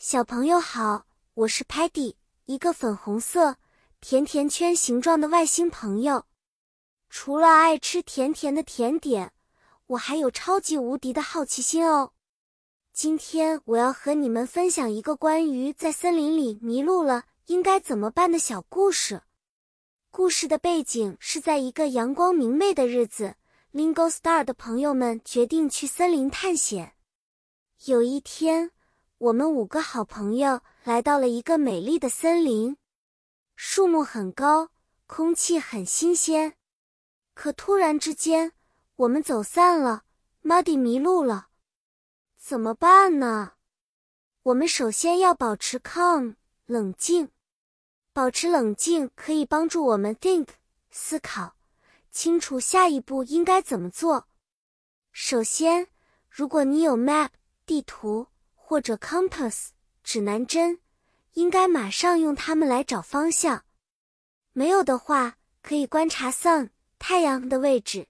小朋友好，我是 Patty，一个粉红色甜甜圈形状的外星朋友。除了爱吃甜甜的甜点，我还有超级无敌的好奇心哦。今天我要和你们分享一个关于在森林里迷路了应该怎么办的小故事。故事的背景是在一个阳光明媚的日子，Lingo Star 的朋友们决定去森林探险。有一天。我们五个好朋友来到了一个美丽的森林，树木很高，空气很新鲜。可突然之间，我们走散了，Muddy 迷路了，怎么办呢？我们首先要保持 calm 冷静，保持冷静可以帮助我们 think 思考清楚下一步应该怎么做。首先，如果你有 map 地图。或者 compass 指南针，应该马上用它们来找方向。没有的话，可以观察 sun 太阳的位置，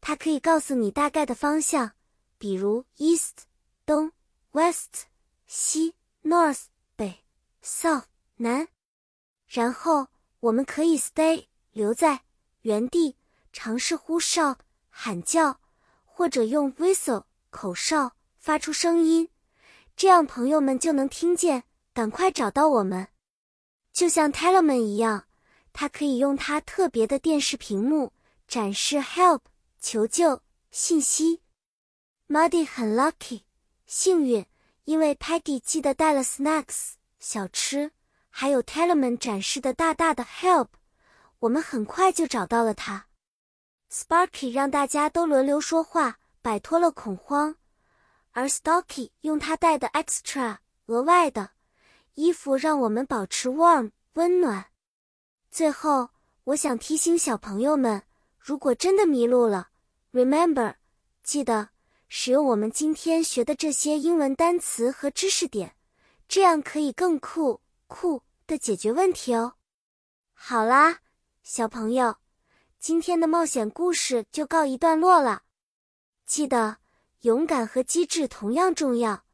它可以告诉你大概的方向，比如 east 东，west 西，north 北，south 南。然后我们可以 stay 留在原地，尝试呼哨喊叫，或者用 whistle 口哨发出声音。这样朋友们就能听见，赶快找到我们。就像 Teleman 一样，它可以用它特别的电视屏幕展示 Help 求救信息。Muddy 很 lucky 幸运，因为 Peggy 记得带了 snacks 小吃，还有 Teleman 展示的大大的 Help，我们很快就找到了它。Sparky 让大家都轮流说话，摆脱了恐慌。而 Stocky 用他带的 extra 额外的衣服，让我们保持 warm 温暖。最后，我想提醒小朋友们，如果真的迷路了，remember 记得使用我们今天学的这些英文单词和知识点，这样可以更酷酷的解决问题哦。好啦，小朋友，今天的冒险故事就告一段落了，记得。勇敢和机智同样重要。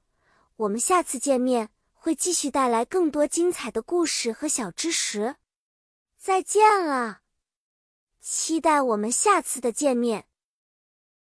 我们下次见面会继续带来更多精彩的故事和小知识。再见了，期待我们下次的见面。